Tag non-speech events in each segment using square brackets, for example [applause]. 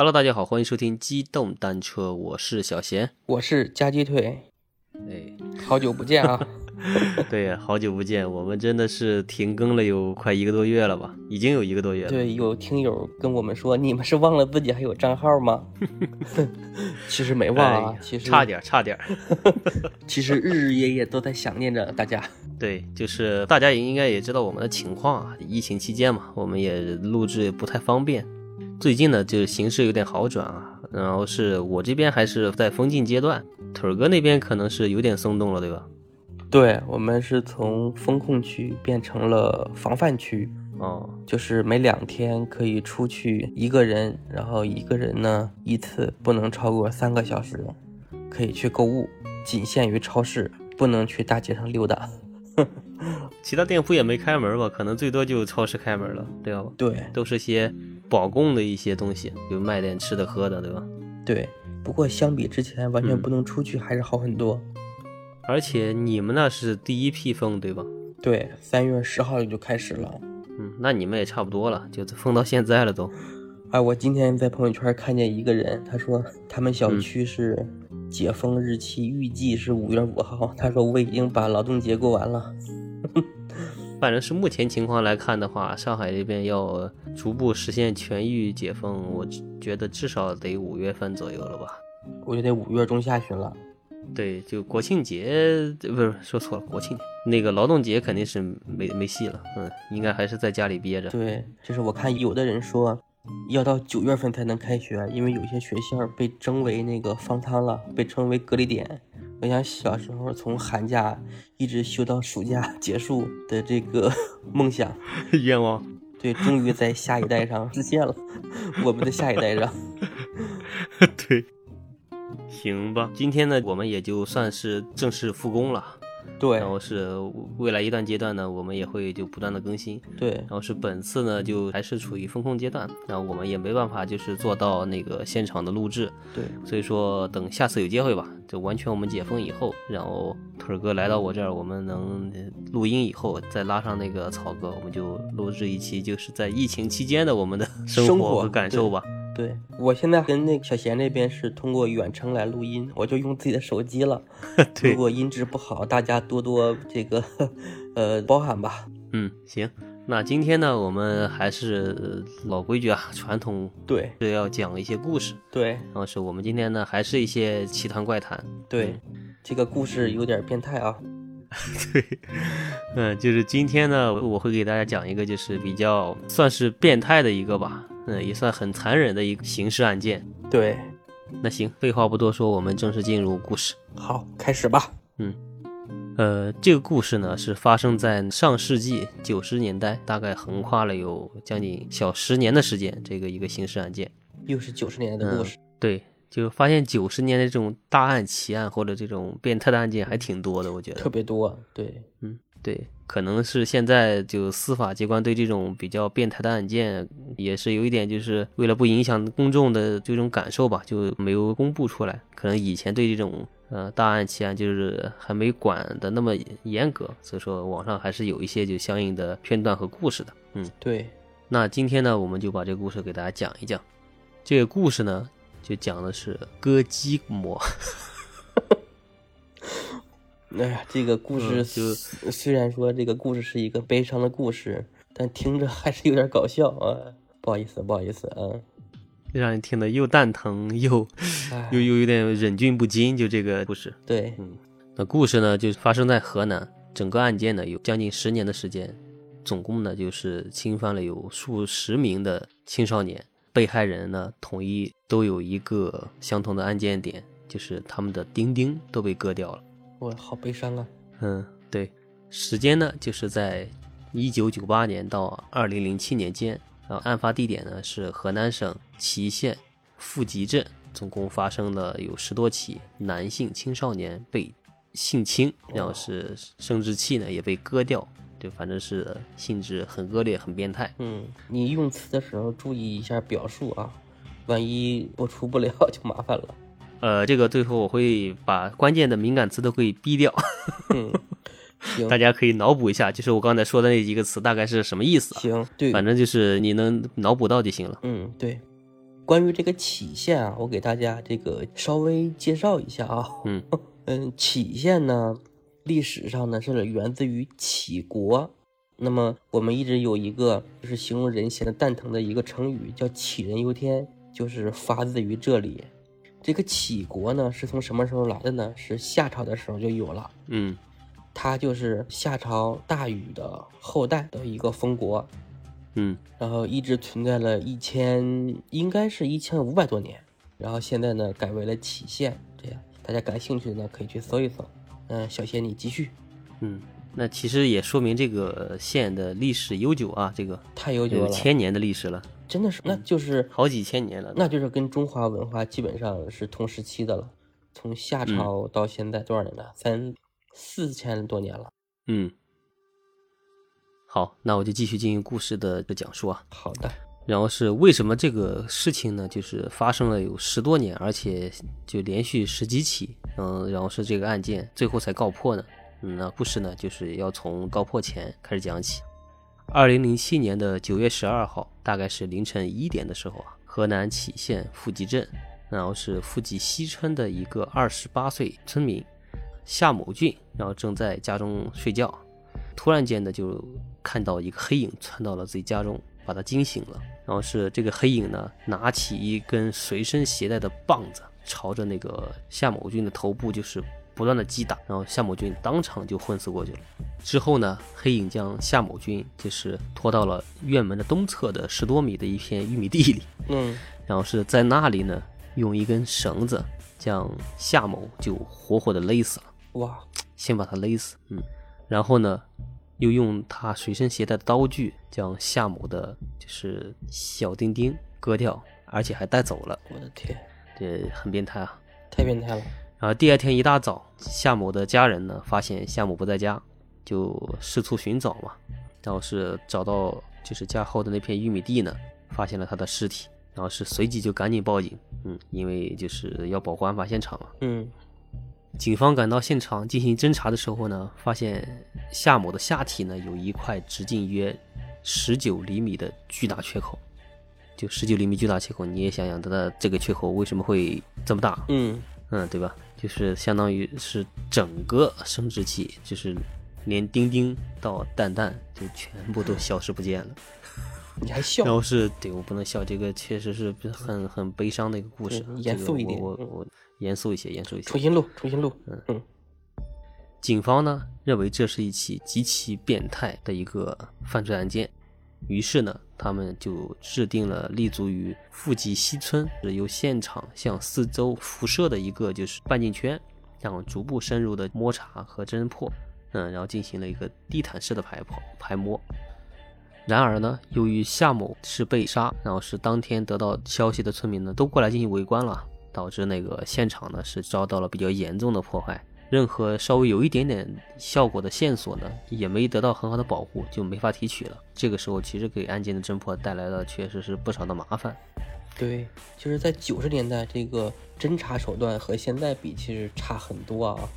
Hello，大家好，欢迎收听机动单车，我是小贤。我是夹鸡腿，哎，好久不见啊！[laughs] 对呀，好久不见，我们真的是停更了有快一个多月了吧？已经有一个多月了。对，有听友跟我们说，你们是忘了自己还有账号吗？[laughs] 其实没忘啊，哎其实差，点，差点。[laughs] 其实日日夜夜都在想念着大家。对，就是大家也应该也知道我们的情况啊，疫情期间嘛，我们也录制也不太方便。最近呢，就是形势有点好转啊，然后是我这边还是在封禁阶段，腿儿哥那边可能是有点松动了，对吧？对我们是从风控区变成了防范区，哦，就是每两天可以出去一个人，然后一个人呢一次不能超过三个小时，可以去购物，仅限于超市，不能去大街上溜达。其他店铺也没开门吧？可能最多就超市开门了，对吧？对都是些保供的一些东西，就卖点吃的喝的，对吧？对，不过相比之前完全嗯不能出去，还是好很多。而且你们那是第一批封，对吧？对，三月十号就开始了。嗯，那你们也差不多了，就封到现在了都。哎，我今天在朋友圈看见一个人，他说他们小嗯区是解封日期预计是五月五号，他说我已经把劳动节过完了。[laughs] 反正是目前情况来看的话，上海这边要逐步实现全域解封，我觉得至少得五月份左右了吧。我觉得五月中下旬了。对，就国庆节，呃不是说错了，国庆节那个劳动节肯定是没没戏了，嗯，应该还是在家里憋着。对，就是我看有的人说要到九月份才能开学，因为有些学校被征为那个方舱了，被称为隔离点。我想小时候从寒假一直休到暑假 [laughs] 结束的这个 [laughs] 梦想，[laughs] 愿望。对，终于在下一代上实现了。我们的下一代上，对，行吧。今天呢，我们也就算是正式复工了。对然后是未来一段阶段呢，我们也会就不断的更新。对然后是本次呢，就还是处于风控阶段，然后我们也没办法就是做到那个现场的录制，对所以说等下次有机会吧，就完全我们解封以后，然后腿儿哥来到我这儿，我们能呃录音以后，再拉上那个草哥，我们就录制一期就是在疫情期间的我们的生活和感受吧。对，我现在跟那个小贤那边是通过远程来录音，我就用自己的手机了。[laughs] 对如果音质不好，大家多多这个呃包涵吧。嗯，行。那今天呢，我们还是呃老规矩啊，传统对是要讲一些故事。对然后是我们今天呢，还是一些奇谈怪谈。对，这个故事有点变态啊。[laughs] 对，嗯，就是今天呢，我会给大家讲一个，就是比较算是变态的一个吧，嗯，也算很残忍的一个刑事案件。对，那行，废话不多说，我们正式进入故事。好，开始吧。嗯呃，这个故事呢是发生在上世纪九十年代，大概横跨了有将近小十年的时间，这个一个刑事案件。又是九十年代的故事。对，就发现九十年的这种大案奇案或者这种变态的案件还挺多的，我觉得特。别多。对嗯，对，可能是现在就司法机关对这种比较变态的案件，也是有一点，就是为了不影响公众的这种感受吧，就没有公布出来。可能以前对这种呃大案奇案就是还没管的那么严格，所以说网上还是有一些就相应的片段和故事的。嗯，对那今天呢，我们就把这个故事给大家讲一讲。这个故事呢，就讲的是割鸡膜。哎呀，这个故事嗯就虽虽然说这个故事是一个悲伤的故事，但听着还是有点搞笑啊。不好意思，不好意思啊。让人听得又蛋疼又哎又又有点忍俊不禁，就这个故事。对，那故事呢，就发生在河南，整个案件呢有将近十年的时间，总共呢就是侵犯了有数十名的青少年，被害人呢统一都有一个相同的案件点，就是他们的钉钉都被割掉了。我好悲伤啊。嗯，对，时间呢就是在一九九八年到二零零七年间，啊，案发地点呢是河南省淇县富集镇，总共发生了有十多起男性青少年被性侵，然后是生殖器呢也被割掉，对反正是性质很恶劣、很变态。嗯，你用词的时候注意一下表述啊，万一播出不了 [laughs] 就麻烦了。呃，这个最后我会把关键的敏感词都会逼掉，嗯，[laughs] 行大家可以脑补一下，就是我刚才说的那几个词大概是什么意思啊？行，对，反正就是你能脑补到就行了。嗯对，关于这个杞县啊，我给大家这个稍微介绍一下啊。嗯嗯，[laughs] 杞县呢，历史上呢是源自于杞国。那么我们一直有一个就是形容人闲的蛋疼的一个成语，叫杞人忧天，就是发自于这里。这个杞国呢是从什么时候来的呢？是夏朝的时候就有了。嗯它就是夏朝大禹的后代的一个封国，嗯然后一直存在了一千，应该是一千五百多年，然后现在呢改为了杞县，这样大家感兴趣的呢可以去搜一搜。嗯、小仙你继续，嗯，那其实也说明这个县的历史悠久啊，这个太悠久了，千年的历史了，真的是，那就是好几千年了。那就是跟中华文化基本上是同时期的了，从夏朝到现在多少年了？三四千多年了。嗯，好，那我就继续进行故事的的讲述啊。好的，然后是为什么这个事情呢？就是发生了有十多年，而且就连续十几起，嗯，然后是这个案件最后才告破呢？嗯，那故事呢，就是要从告破前开始讲起。二零零七年的九月十二号，大概是凌晨一点的时候啊，河南杞县富集镇，然后是富集西村的一个二十八岁村民夏某俊，然后正在家中睡觉，突然间呢，就看到一个黑影窜到了自己家中，把他惊醒了。然后是这个黑影呢，拿起一根随身携带的棒子，朝着那个夏某俊的头部就是不断的击打，然后夏某军当场就昏死过去了。之后呢，黑影将夏某军就是拖到了院门的东侧的十多米的一片玉米地里，嗯 [laughs] 然后是在那里呢，用一根绳子将夏某就活活的勒死了。哇，[tsk] 先把他勒死，嗯，然后呢，又用他随身携带的刀具将夏某的就是小丁丁割掉，而且还带走了，我的天，这很变态啊。太变态了。然后第二天一大早，夏某的家人呢发现夏某不在家，就四处寻找嘛，然后是找到就是家后的那片玉米地呢，发现了他的尸体，然后是随即就赶紧报警，嗯，因为就是要保护案发现场嘛。嗯警方赶到现场进行侦查的时候呢，发现夏某的下体呢有一块直径约十九厘米的巨大缺口，就十九厘米巨大缺口，你也想想他的这个缺口为什么会这么大？嗯，嗯，对吧？就是相当于是整个生殖器，就是连丁丁到蛋蛋就全部都消失不见了。你还笑然？后是对我不能笑，这个确实是很很悲伤的一个故事严肃一点我我我严肃一些，严肃一些重。新录，重新录。嗯嗯警方呢认为这是一起极其变态的一个犯罪案件，于是呢，他们就制定了立足于富集西村，是由现场向四周辐射的一个就是半径圈，然后逐步深入的摸查和侦破，嗯，然后进行了一个地毯式的排破排摸。然而呢，由于夏某是被杀，然后是当天得到消息的村民呢都过来进行围观了，导致那个现场呢是遭到了比较严重的破坏。任何稍微有一点点效果的线索呢，也没得到很好的保护，就没法提取了。这个时候，其实给案件的侦破带来了确实是不少的麻烦。对，就是在九十年代，这个侦查手段和现在比，其实差很多啊。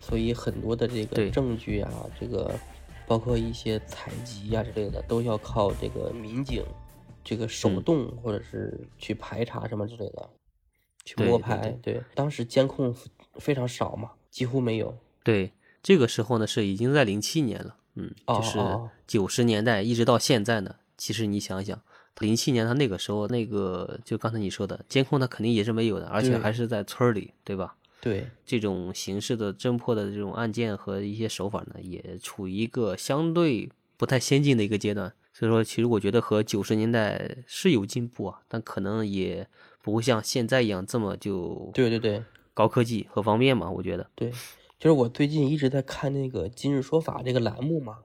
所以很多的这个证据啊，这个包括一些采集啊之类的，都要靠这个民警这个手嗯动或者是去排查什么之类的，去对对摸排。对，当时监控非常少嘛，几乎没有。对，这个时候呢是已经在零七年了，嗯，哦就是九十年代一直到现在呢。其实你想想，零七年他那个时候那个就刚才你说的监控，他肯定也是没有的，而且还是在村儿里，对吧？对，这种形式的侦破的这种案件和一些手法呢，也处于一个相对不太先进的一个阶段。所以说，其实我觉得和九十年代是有进步啊，但可能也不会像现在一样这么就对对对高科技和方便嘛。我觉得，对，就是我最近一直在看那个《今日说法》这个栏目嘛，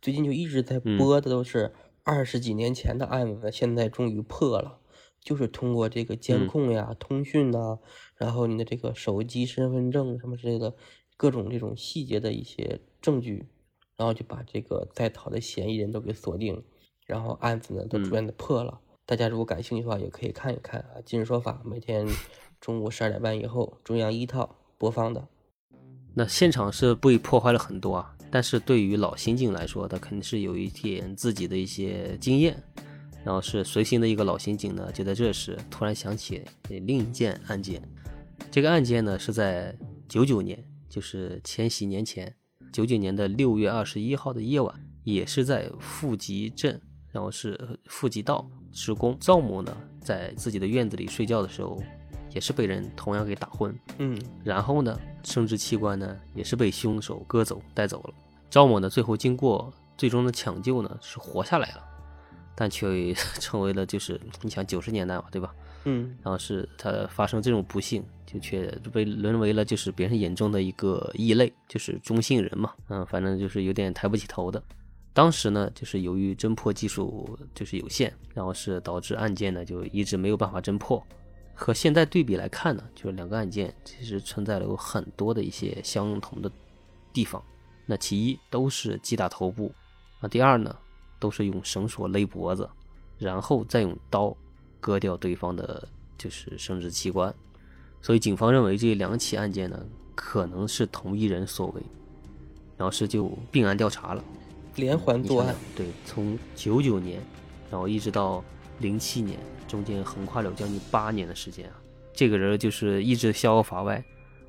最近就一直在嗯播的都是二十几年前的案子，现在终于破了，就是通过这个监嗯控呀、通讯呐、然后你的这个手机、身份证什么之类的各种这种细节的一些证据，然后就把这个在逃的嫌疑人都给锁定，然后案子呢都逐嗯渐的破了。大家如果感兴趣的话，也可以看一看啊，《今日说法》每天中午十二点半以后，中央一套播放的。那现场是被破坏了很多啊，但是对于老刑警来说，他肯定是有一点自己的一些经验，然后是随行的一个老刑警呢，就在这时突然想起另一件案件。这个案件呢是在九九年，就是千禧年前，九九年的六月二十一号的夜晚，也是在富集镇，然后是富集道施工。赵某呢在自己的院子里睡觉的时候，也是被人同样给打昏。嗯，然后呢，生殖器官呢也是被凶手割走带走了。赵某呢最后经过最终的抢救呢是活下来了，但却 [laughs] 成为了就是你想九十年代嘛，对吧？嗯，然后是他发生这种不幸，就却被沦为了就是别人眼中的一个异类，就是中性人嘛。嗯，反正就是有点抬不起头的。当时呢，就是由于侦破技术就是有限，然后是导致案件呢就一直没有办法侦破。和现在对比来看呢，就是两个案件其实存在了有很多的一些相同的地方。那其一都是击打头部，啊，第二呢都是用绳索勒脖子，然后再用刀。割掉对方的就是生殖器官，所以警方认为这两起案件呢可能是同一人所为，然后是就并案调查了，连环作案。对，从九九年，然后一直到零七年，中间横跨了将近八年的时间啊。这个人就是一直逍遥法外，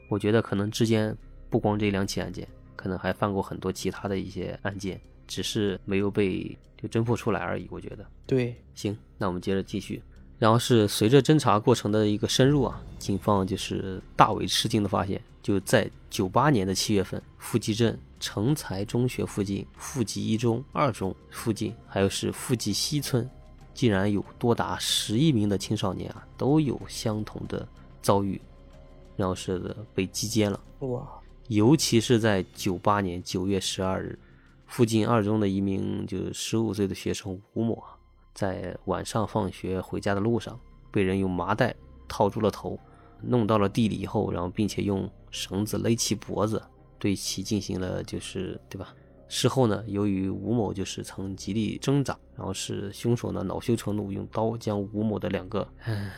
我觉得可能之间不光这两起案件，可能还犯过很多其他的一些案件，只是没有被就侦破出来而已。我觉得。对，行，那我们接着继续。然后是随着侦查过程的一个深入啊，警方就是大为吃惊的发现，就在九八年的七月份，富集镇成才中学附近、富集一中、二中附近，还有是富集西村，竟然有多达十一名的青少年啊，都有相同的遭遇，然后是被击奸了。哇！尤其是在九八年九月十二日，附近二中的一名就是十五岁的学生吴某啊。在晚上放学回家的路上，被人用麻袋套住了头，弄到了地里以后，然后并且用绳子勒其脖子，对其进行了就是对吧？事后呢，由于吴某就是曾极力挣扎，然后是凶手呢恼羞成怒，用刀将吴某的两个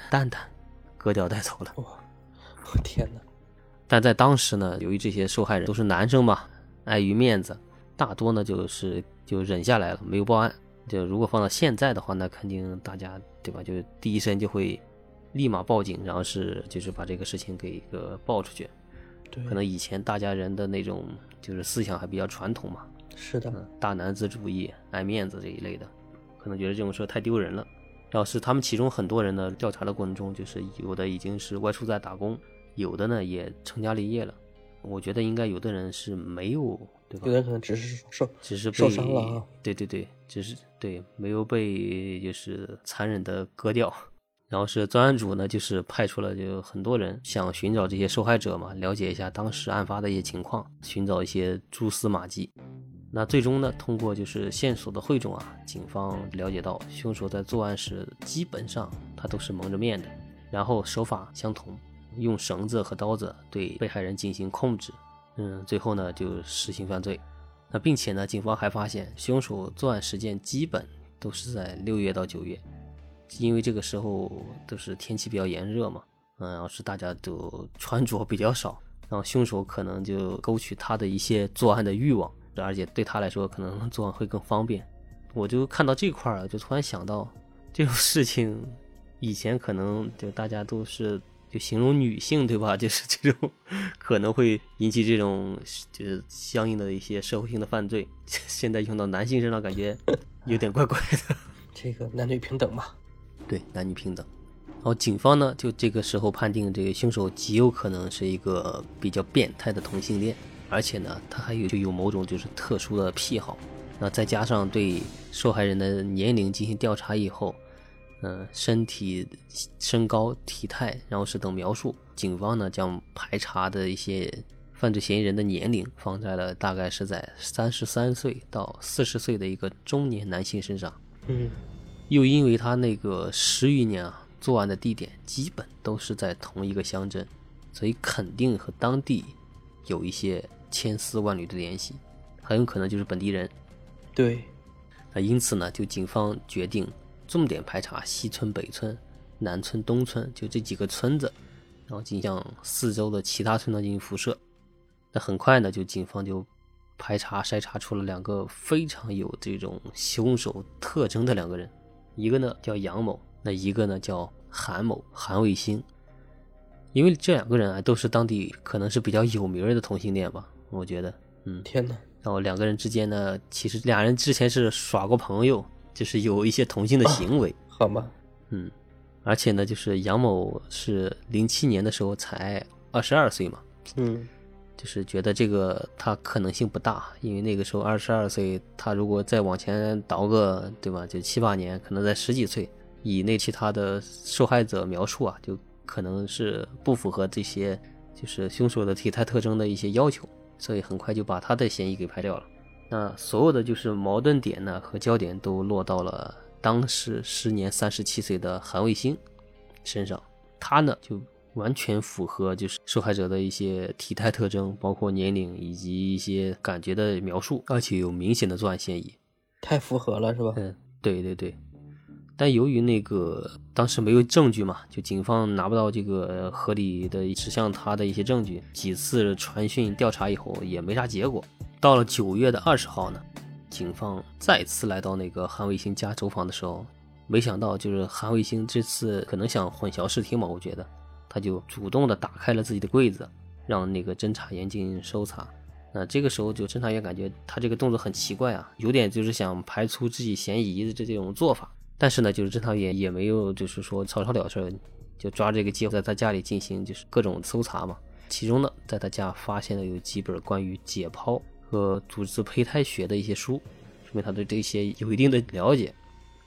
蛋蛋割掉带走了。哇，我天哪！但在当时呢，由于这些受害人都是男生嘛，碍于面子，大多呢就是就忍下来了，没有报案。就如果放到现在的话，那肯定大家对吧？就第一时间就会立马报警，然后是就是把这个事情给一个报出去。对，可能以前大家人的那种就是思想还比较传统嘛。是的，大男子主义、爱面子这一类的，可能觉得这种事太丢人了。然后是他们其中很多人呢，调查的过程中，就是有的已经是外出在打工，有的呢也成家立业了。我觉得应该有的人是没有。对吧有人可能只是受，只是受伤了啊！对对对，只是对没有被就是残忍的割掉。然后是专案组呢，就是派出了就很多人想寻找这些受害者嘛，了解一下当时案发的一些情况，寻找一些蛛丝马迹。那最终呢，通过就是线索的汇总啊，警方了解到凶手在作案时基本上他都是蒙着面的，然后手法相同，用绳子和刀子对被害人进行控制。嗯，最后呢就实行犯罪，那并且呢，警方还发现凶手作案时间基本都是在六月到九月，因为这个时候都是天气比较炎热嘛，嗯，然后是大家都穿着比较少，然后凶手可能就勾起他的一些作案的欲望，而且对他来说可能 [laughs] 作案会更方便。我就看到这块儿，就突然想到这种事情，以前可能就大家都是。就形容女性对吧？[laughs] 就是这种可能会引起这种就是相应的一些社会性的犯罪。[laughs] 现在用到男性身上，感觉有点怪怪的。这个男女平等嘛？对，男女平等。然后警方呢，就这个时候判定这个凶手极有可能是一个比较变态的同性恋，而且呢，他还有就有某种就是特殊的癖好。那再加上对受害人的年龄进行调查以后。嗯，身体、身高、体态，然后是等描述。警方呢将排查的一些犯罪嫌疑人的年龄放在了大概是在三十三岁到四十岁的一个中年男性身上。嗯，又因为他那个十余年啊作案的地点基本都是在同一个乡镇，所以肯定和当地有一些千丝万缕的联系，很有可能就是本地人。对，那因此呢，就警方决定。重点排查西村、北村、南村、东村，就这几个村子，然后进向四周的其他村庄进行辐射。那很快呢，就警方就排查筛查出了两个非常有这种凶手特征的两个人，一个呢叫杨某，那一个呢叫韩某，韩卫星。因为这两个人啊，都是当地可能是比较有名的同性恋吧，我觉得，嗯，天哪！然后两个人之间呢，其实俩人之前是耍过朋友，就是有一些同性的行为，好吗，嗯，而且呢，就是杨某是零七年的时候才二十二岁嘛，嗯，就是觉得这个他可能性不大，因为那个时候二十二岁，他如果再往前倒个，对吧，就七八年，可能在十几岁，以那其他的受害者描述啊，就可能是不符合这些就是凶手的体态特征的一些要求。所以很快就把他的嫌疑给排掉了。那所有的就是矛盾点呢和焦点都落到了当时时年三十七岁的韩卫星身上。他呢就完全符合就是受害者的一些体态特征，包括年龄以及一些感觉的描述，而且有明显的作案嫌疑。太符合了，是吧？嗯，对对对。但由于那个当时没有证据嘛，就警方拿不到这个合理的指向他的一些证据，几次传讯调查以后也没啥结果。到了九月的二十号呢，警方再次来到那个韩卫星家走访的时候，没想到就是韩卫星这次可能想混淆视听嘛，我觉得他就主动的打开了自己的柜子，让那个侦查员进行搜查。那这个时候就侦查员感觉他这个动作很奇怪啊，有点就是想排除自己嫌疑的这这种做法。但是呢，就是侦查员也没有，就是说草草了事，就抓这个机会在他家里进行就是各种搜查嘛。其中呢，在他家发现了有几本关于解剖和组织胚胎学的一些书，说明他对这些有一定的了解。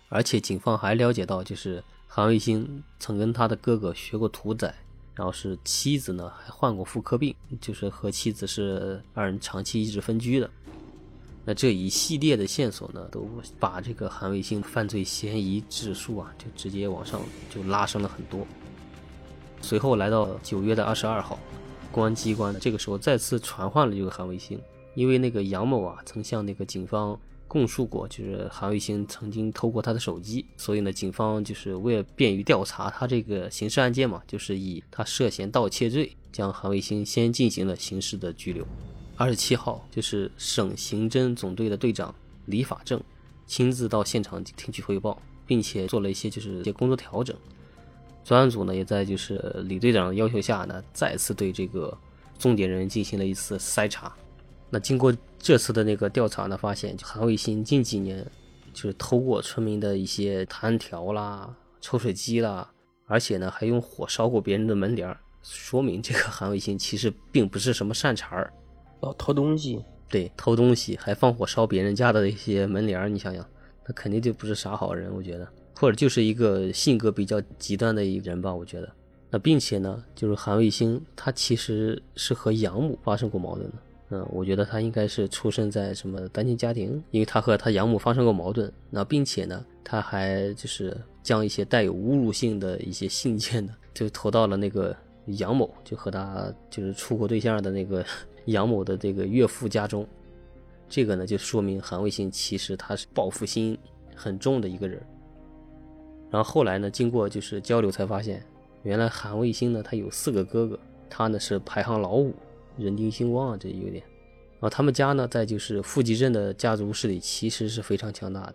而且警方还了解到，就是韩卫星曾跟他的哥哥学过屠宰，然后是妻子呢还患过妇科病，就是和妻子是二人长期一直分居的。那这一系列的线索呢，都把这个韩卫星犯罪嫌疑指数啊，就直接往上就拉升了很多。随后来到九月的二十二号，公安机关这个时候再次传唤了这个韩卫星，因为那个杨某啊曾向那个警方供述过，就是韩卫星曾经偷过他的手机，所以呢，警方就是为了便于调查他这个刑事案件嘛，就是以他涉嫌盗窃罪，将韩卫星先进行了刑事的拘留。二十七号，就是省刑侦总队的队长李法正亲自到现场听取汇报，并且做了一些就是一些工作调整。专案组呢，也在就是李队长的要求下呢，再次对这个重点人进行了一次筛查。那经过这次的那个调查呢，发现韩卫星近几年就是偷过村民的一些弹条啦、抽水机啦，而且呢还用火烧过别人的门帘，说明这个韩卫星其实并不是什么善茬儿。偷东西，对，偷东西还放火烧别人家的一些门帘你想想，那肯定就不是啥好人，我觉得，或者就是一个性格比较极端的一个人吧，我觉得。那并且呢，就是韩卫星，他其实是和养母发生过矛盾的。嗯，我觉得他应该是出生在什么单亲家庭，因为他和他养母发生过矛盾。那并且呢，他还就是将一些带有侮辱性的一些信件呢，就投到了那个杨某，就和他就是处过对象的那个。杨某的这个岳父家中，这个呢就说明韩卫星其实他是报复心很重的一个人。然后后来呢，经过就是交流才发现，原来韩卫星呢他有四个哥哥，他呢是排行老五，人丁兴旺啊，这有点。然后他们家呢在就是富集镇的家族势力其实是非常强大的，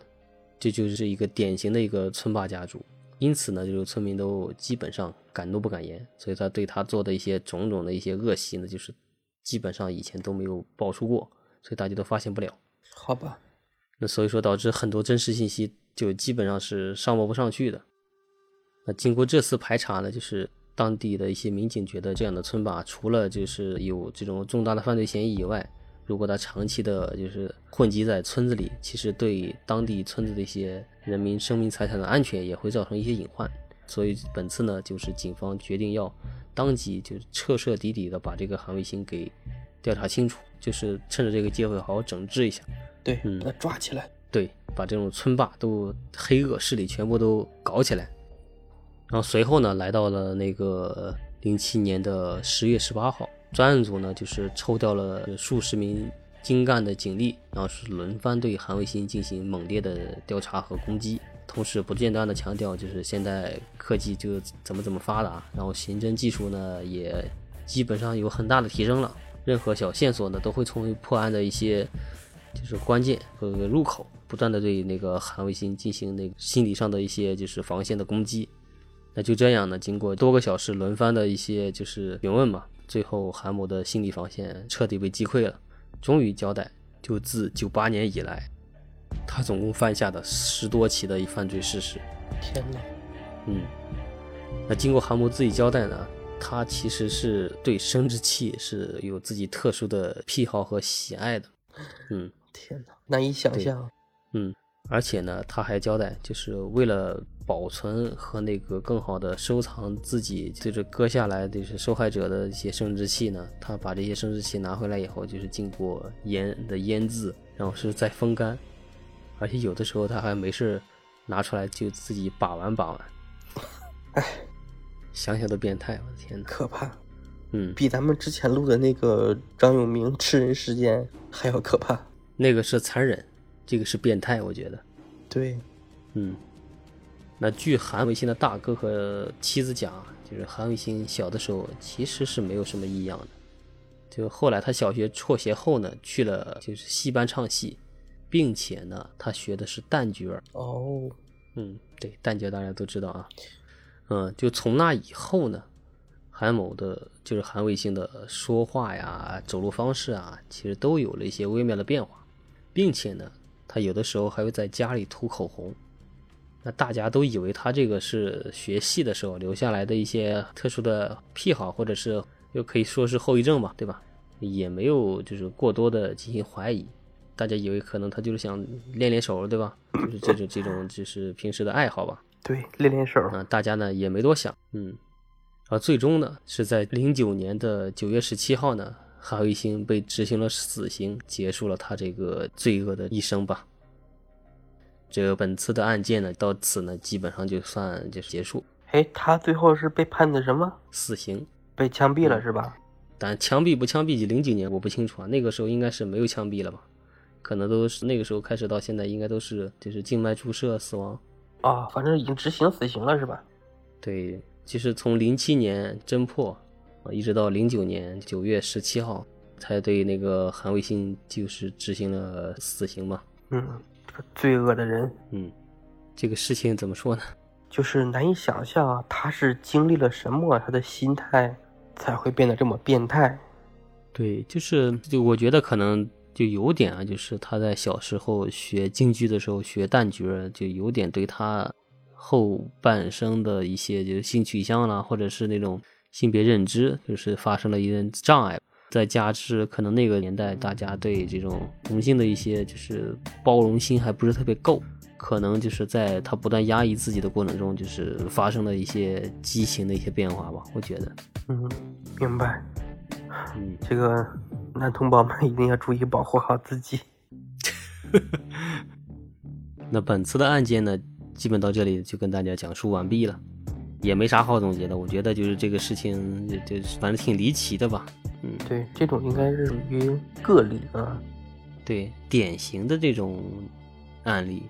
这就是一个典型的一个村霸家族。因此呢，就是村民都基本上敢怒不敢言，所以他对他做的一些种种的一些恶习呢，就是。基本上以前都没有爆出过，所以大家都发现不了。好吧，那所以说导致很多真实信息就基本上是上报不上去的。那经过这次排查呢，就是当地的一些民警觉得这样的村霸，除了就是有这种重大的犯罪嫌疑以外，如果他长期的就是混迹在村子里，其实对当地村子的一些人民生命财产的安全也会造成一些隐患。所以本次呢，就是警方决定要。当即就彻彻底底的把这个韩卫星给调查清楚，就是趁着这个机会好好整治一下。对，嗯，把他抓起来。对，把这种村霸都黑恶势力全部都搞起来。然后随后呢，来到了那个零七年的十月十八号，专案组呢就是抽调了数十名精干的警力，然后是轮番对韩卫星进行猛烈的调查和攻击。同时不间断的强调，就是现在科技就怎么怎么发达，然后刑侦技术呢也基本上有很大的提升了。任何小线索呢都会成为破案的一些就是关键和入口，不断的对那个韩卫星进行那个心理上的一些就是防线的攻击。那就这样呢，经过多个小时轮番的一些就是询问嘛，最后韩某的心理防线彻底被击溃了，终于交代，就自九八年以来，他总共犯下的十多起的犯罪事实。天哪！嗯，那经过韩某自己交代呢，他其实是对生殖器是有自己特殊的癖好和喜爱的。嗯，天哪，难以想象。嗯，而且呢，他还交代，就是为了保存和那个更好的收藏自己就是割下来就是受害者的一些生殖器呢，他把这些生殖器拿回来以后，就是经过腌的腌制，然后是再风干，而且有的时候他还没事拿出来就自己把玩把玩。哎，想想都变态，我的天哪，可怕。嗯，比咱们之前录的那个张永明吃人事件还要可怕。那个是残忍，这个是变态，我觉得。对，嗯，那据韩卫星的大哥和妻子讲，就是韩卫星小的时候其实是没有什么异样的，就后来他小学辍学后呢，去了就是戏班唱戏，并且呢，他学的是旦角儿。哦，嗯，对，旦角大家都知道啊。嗯，就从那以后呢。韩某的，就是韩卫星的说话呀、走路方式啊，其实都有了一些微妙的变化，并且呢，他有的时候还会在家里涂口红。那大家都以为他这个是学戏的时候留下来的一些特殊的癖好，或者是又可以说是后遗症吧，对吧？也没有就是过多的进行怀疑，大家以为可能他就是想练练手，对吧？[laughs] 就是这种这种就是平时的爱好吧。对，练练手。啊，大家呢也没多想，嗯。而最终呢，是在零九年的九月十七号呢，韩卫星被执行了死刑，结束了他这个罪恶的一生吧。这个本次的案件呢，到此呢，基本上就算就是结束。哎，他最后是被判的什么？死刑，被枪毙了是吧？但枪毙不枪毙，零几年我不清楚啊。那个时候应该是没有枪毙了吧？可能都是那个时候开始到现在，应该都是就是静脉注射死亡。啊，反正已经执行死刑了是吧？对。其实从零七年侦破，啊，一直到零九年九月十七号，才对那个韩卫星就是执行了死刑嘛。嗯，这个罪恶的人，嗯，这个事情怎么说呢？就是难以想象啊，他是经历了什么，他的心态才会变得这么变态？对，就是就我觉得可能就有点啊，就是他在小时候学京剧的时候学旦角，就有点对他。后半生的一些就是性取向啦，或者是那种性别认知，就是发生了一点障碍。再加之可能那个年代大家对这种同性的一些就是包容心还不是特别够，可能就是在他不断压抑自己的过程中，就是发生了一些畸形的一些变化吧。我觉得，嗯，明白。嗯，这个男同胞们一定要注意保护好自己。[laughs] 那本次的案件呢？基本到这里就跟大家讲述完毕了，也没啥好总结的。我觉得就是这个事情，就反正挺离奇的吧。嗯，对，这种应该是属于个例啊。对，典型的这种案例。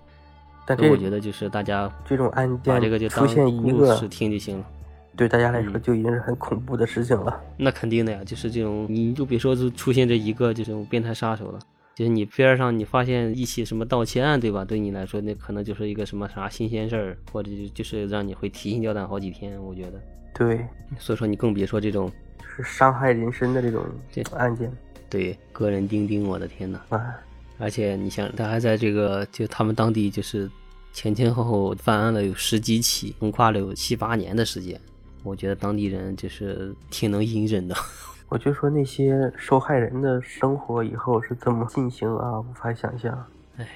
但是我觉得就是大家这种案件把这个就当故事听就行了。对大家来说就已经是很恐怖的事情了。那肯定的呀，就是这种，你就别说是出现这一个这种变态杀手了。就是你边上你发现一起什么盗窃案，对吧？对你来说，那可能就是一个什么啥新鲜事儿，或者就是让你会提心吊胆好几天。我觉得，对，所以说你更别说这种是伤害人身的这种这种案件。对，个人钉钉，我的天呐！啊！而且你想，他还在这个就他们当地就是前前后后犯案了有十几起，横跨了有七八年的时间。我觉得当地人就是挺能隐忍的。[laughs] 我就说那些受害人的生活以后是怎么进行啊？无法想象。哎，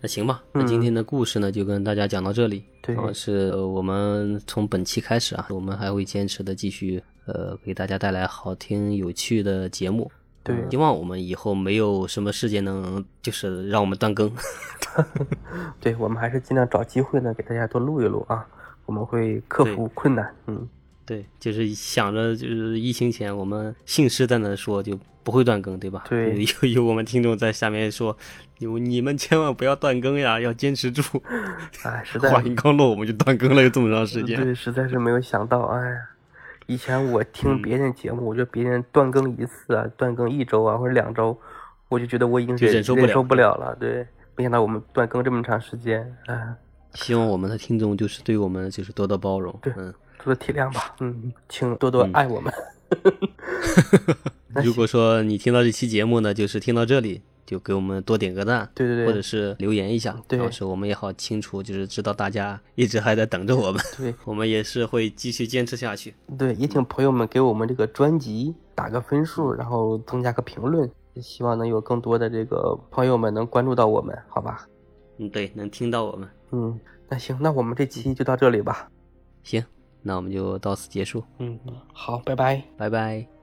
那行吧，那今天的故事呢，就跟大家讲到这里。对，是我们从本期开始啊，我们还会坚持的继续呃，给大家带来好听有趣的节目。对，希望我们以后没有什么事件能就是让我们断更。[laughs] 对，我们还是尽量找机会呢，给大家多录一录啊。我们会克服困难，嗯。对，就是想着就是疫情前我们信誓旦旦的说就不会断更，对吧？对有有我们听众在下面说，有你们千万不要断更呀，要坚持住。哎，[laughs] 实在话音刚落，我们就断更了，有这么长时间。对，实在是没有想到，哎呀，以前我嗯听别人节目，我觉得别人断更一次啊，断更一周啊或者两周，我就觉得我已经忍受不了了了。对，没想到我们断更这么长时间，哎，希望我们的听众就是对我们就是多多包容。对嗯，多多体谅吧，嗯，请多多爱我们。[laughs] [laughs] [laughs] 那如果说你听到这期节目呢，就是听到这里，就给我们多点个赞，对对对或者是留言一下，对到时候我们也好清楚，就是知道大家一直还在等着我们，[laughs] 对 [laughs] 我们也是会继续坚持下去。对，也请朋友们给我们这个专辑打个分数，然后增加个评论，也希望能有更多的这个朋友们能关注到我们，好吧？嗯，对，能听到我们。嗯，那行，那我们这期就到这里吧。行，那我们就到此结束，嗯，好，拜拜。拜拜。